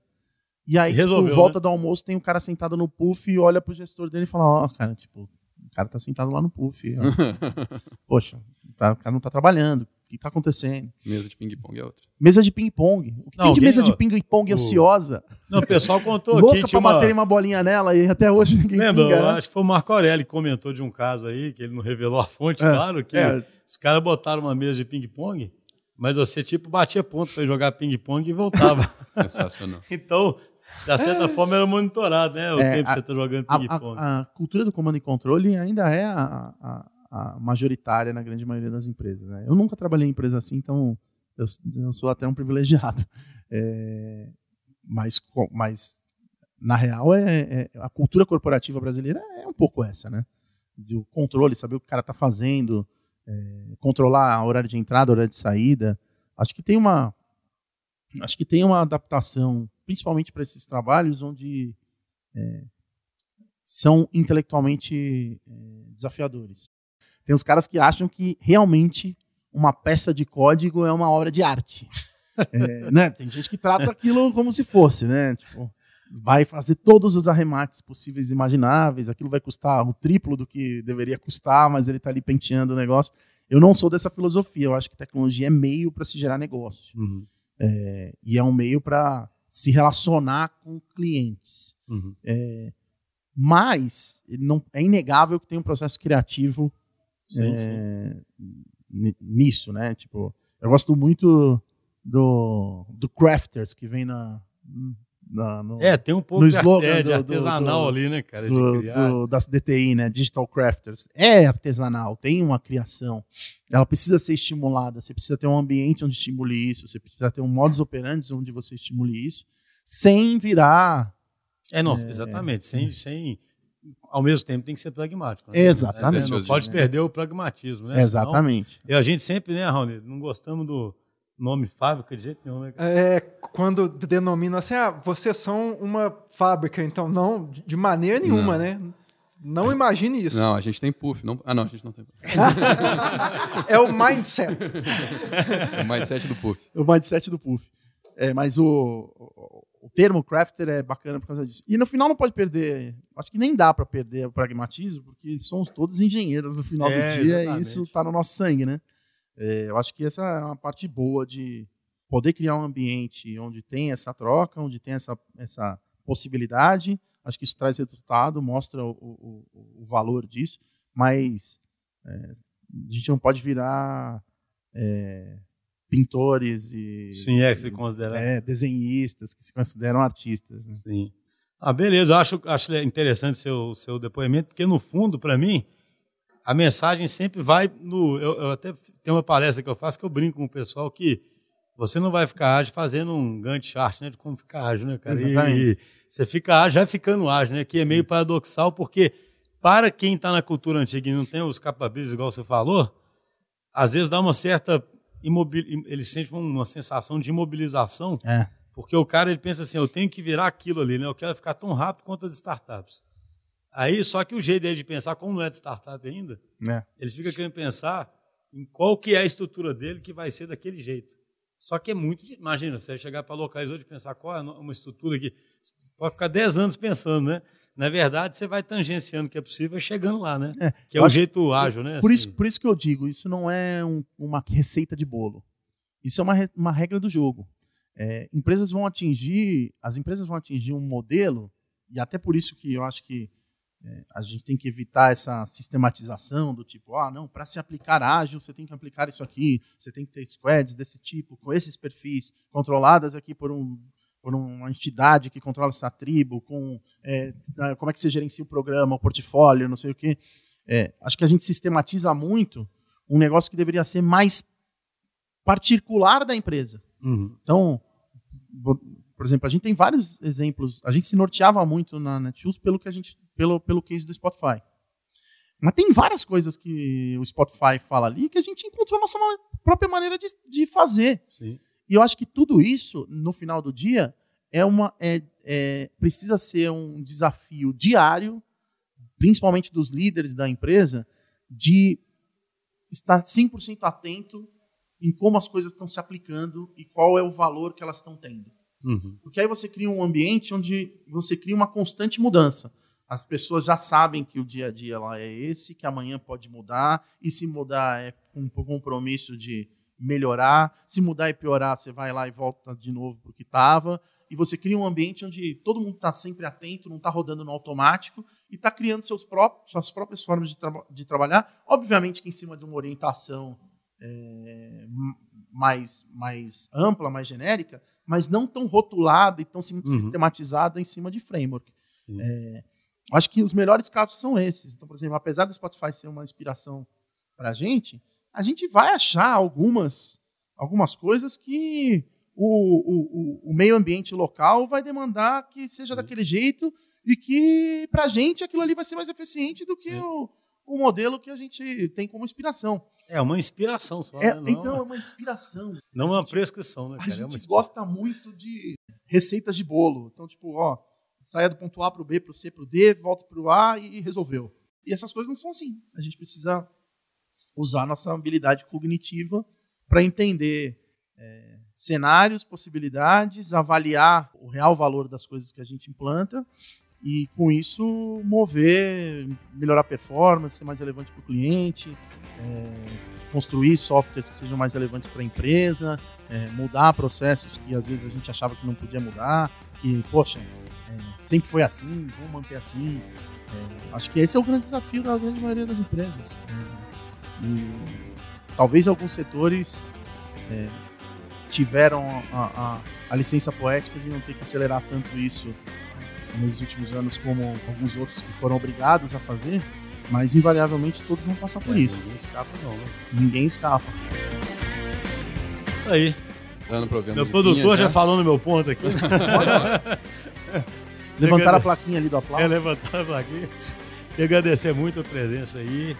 E aí, tipo, resolveu, volta né? do almoço, tem um cara sentado no puff e olha pro gestor dele e fala: Ó, cara, tipo, o cara tá sentado lá no puff. Poxa, tá- o cara não tá trabalhando. O que tá acontecendo? Mesa de ping-pong é outra. Mesa de ping-pong. O que Não, tem de mesa de ping-pong ociosa? Não, o pessoal contou Louca aqui. pra Tinha uma... baterem uma bolinha nela e até hoje ninguém Lembra? pinga, né? acho que foi o Marco Aurélio que comentou de um caso aí, que ele não revelou a fonte, É, claro, que é. os caras botaram uma mesa de ping-pong, mas você, tipo, batia ponto para jogar ping-pong e voltava. Sensacional. então, de certa forma, era monitorado, né? O É, tempo que a- você está jogando A, ping-pong. a- a cultura do comando e controle ainda é a, a- a majoritária na grande maioria das empresas. né? Eu nunca trabalhei em empresa assim, então eu, eu sou até um privilegiado. É, mas, mas, na real, é, é- a cultura corporativa brasileira é um pouco essa, né? Do controle, saber o que o cara está fazendo, é, controlar a horário de entrada, horário de saída. Acho que tem uma, acho que tem uma adaptação, principalmente para esses trabalhos onde é, são intelectualmente é, desafiadores. Tem os caras que acham que realmente uma peça de código é uma obra de arte. É, né? Tem gente que trata aquilo como se fosse, né? Tipo, vai fazer todos os arremates possíveis e imagináveis, aquilo vai custar o triplo do que deveria custar, mas ele está ali penteando o negócio. Eu não sou dessa filosofia, eu acho que tecnologia é meio para se gerar negócio. Uhum. É, e é um meio para se relacionar com clientes. Uhum. É, mas não, é inegável que tem um processo criativo Sim, é, sim. ni- nisso, né? Tipo, eu gosto muito do, do Crafters que vem na, na- no, É, tem um pouco No de, slogan é, do- artesanal do- ali, né, cara? do, do- das DTI, né? Digital Crafters. É artesanal, tem uma criação. Ela precisa ser estimulada. Você precisa ter um ambiente onde estimule isso. Você precisa ter um modus operandi onde você estimule isso, sem virar. É, não, exatamente. Sem, sem, ao mesmo tempo tem que ser pragmático. né? Exatamente. É, não pode perder o pragmatismo, né? Exatamente. Senão- e a gente sempre, né, Raoni, não gostamos do nome fábrica de jeito nenhum, né? É, quando denominam assim, ah, vocês são uma fábrica, então não, de maneira nenhuma, Não. né? Não imagine isso. Não, a gente tem puff. Não... Ah, não, a gente não tem puff. É o mindset. É o mindset do puff. o mindset do Puff. É, mas o, o, o termo crafter é bacana por causa disso. E no final não pode perder. Acho que nem dá para perder o pragmatismo, porque somos todos engenheiros no final É, do dia e exatamente. isso está no nosso sangue, né? É, eu acho que essa é uma parte boa de poder criar um ambiente onde tem essa troca, onde tem essa, essa possibilidade. Acho que isso traz resultado, mostra o, o, o- o valor disso, mas é, a gente não pode virar é, pintores e Sim, é que se considera. é, desenhistas que se consideram artistas. né? Sim. Ah, beleza, eu acho, acho interessante seu, seu depoimento, porque no fundo, para mim, a mensagem sempre vai no. Eu, eu até tenho uma palestra que eu faço que eu brinco com o pessoal que você não vai ficar ágil fazendo um Gantt chart, né? De como ficar ágil, né, cara? Exatamente. E, você fica ágil já ficando ágil, né? Que é meio paradoxal, porque para quem está na cultura antiga e não tem os capabilities, igual você falou, às vezes dá uma certa imobil... ele sente uma sensação de imobilização É. porque o cara ele pensa assim, eu tenho que virar aquilo ali, né? Eu quero ficar tão rápido quanto as startups. Aí, só que o jeito dele de pensar, como não é de startup ainda, É. ele fica querendo pensar em qual que é a estrutura dele que vai ser daquele jeito. Só que é muito. Imagina, você chegar para locais hoje e pensar qual é uma estrutura que. Pode ficar 10 anos pensando, né? Na verdade, você vai tangenciando o que é possível e chegando lá, né? É, Que é o jeito ágil, né? Por, assim. isso, por isso que eu digo, isso não é um- uma receita de bolo. Isso é uma, uma regra do jogo. É, empresas vão atingir, as empresas vão atingir um modelo, e até por isso que eu acho que é, a gente tem que evitar essa sistematização do tipo, ah, não, para se aplicar ágil, você tem que aplicar isso aqui, você tem que ter squads desse tipo, com esses perfis, controladas aqui por um por uma entidade que controla essa tribo, com é, como é que você gerencia o programa, o portfólio, não sei o quê. É, acho que a gente sistematiza muito um negócio que deveria ser mais particular da empresa. Uhum. Então, por exemplo, a gente tem vários exemplos. A gente se norteava muito na Netshoes pelo que a gente, pelo, pelo case do Spotify. Mas tem várias coisas que o Spotify fala ali que a gente encontrou nossa própria maneira de, de fazer. Sim. E eu acho que tudo isso, no final do dia, é uma, é, é- precisa ser um desafio diário, principalmente dos líderes da empresa, de estar 100% atento em como as coisas estão se aplicando e qual é o valor que elas estão tendo. Uhum. Porque aí você cria um ambiente onde você cria uma constante mudança. As pessoas já sabem que o dia a dia lá é esse, que amanhã pode mudar, e se mudar é com um compromisso de melhorar. Se mudar e piorar, você vai lá e volta de novo para o que estava. E você cria um ambiente onde todo mundo está sempre atento, não está rodando no automático e está criando seus próprios, suas próprias formas de, traba- de trabalhar. Obviamente que em cima de uma orientação é, mais, mais ampla, mais genérica, mas não tão rotulada e tão sim- sistematizada em cima de framework. Sim. Acho que os melhores casos são esses. Então, por exemplo, apesar do Spotify ser uma inspiração para a gente, a gente vai achar algumas, algumas coisas que o, o, o- meio ambiente local vai demandar que seja daquele jeito e que, para a gente, aquilo ali vai ser mais eficiente do que Sim. o, o modelo que a gente tem como inspiração. É uma inspiração só. É, né? Então, é uma inspiração. não uma prescrição, né, A cara? É uma gente inspiração. gosta muito de receitas de bolo. Então, tipo, ó, saia do ponto A para o B, para o C, para o D, volta para o A e resolveu. E essas coisas não são assim. A gente precisa usar nossa habilidade cognitiva para entender é, cenários, possibilidades, avaliar o real valor das coisas que a gente implanta e, com isso, mover, melhorar a performance, ser mais relevante para o cliente, é, construir softwares que sejam mais relevantes para a empresa, é, mudar processos que às vezes a gente achava que não podia mudar, que, poxa, é, sempre foi assim, vamos manter assim. É, acho que esse é o grande desafio da grande maioria das empresas. É, e talvez alguns setores é, tiveram a, a, a, licença poética de não ter que acelerar tanto isso nos últimos anos como alguns outros que foram obrigados a fazer, mas invariavelmente todos vão passar por É, isso. Ninguém escapa, não, né? Ninguém escapa. Isso aí. Dando pra Meu produtor já falou no meu ponto aqui. Levantaram a plaquinha ali do aplauso. É levantar a plaquinha. Queria agradecer muito a presença aí.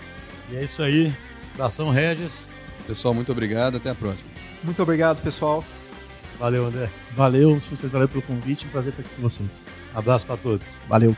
E é isso aí. Abração, Regis. Pessoal, muito obrigado. Até a próxima. Muito obrigado, pessoal. Valeu, André. Valeu, vocês valeu pelo convite, um prazer estar aqui com vocês. Abraço para todos. Valeu.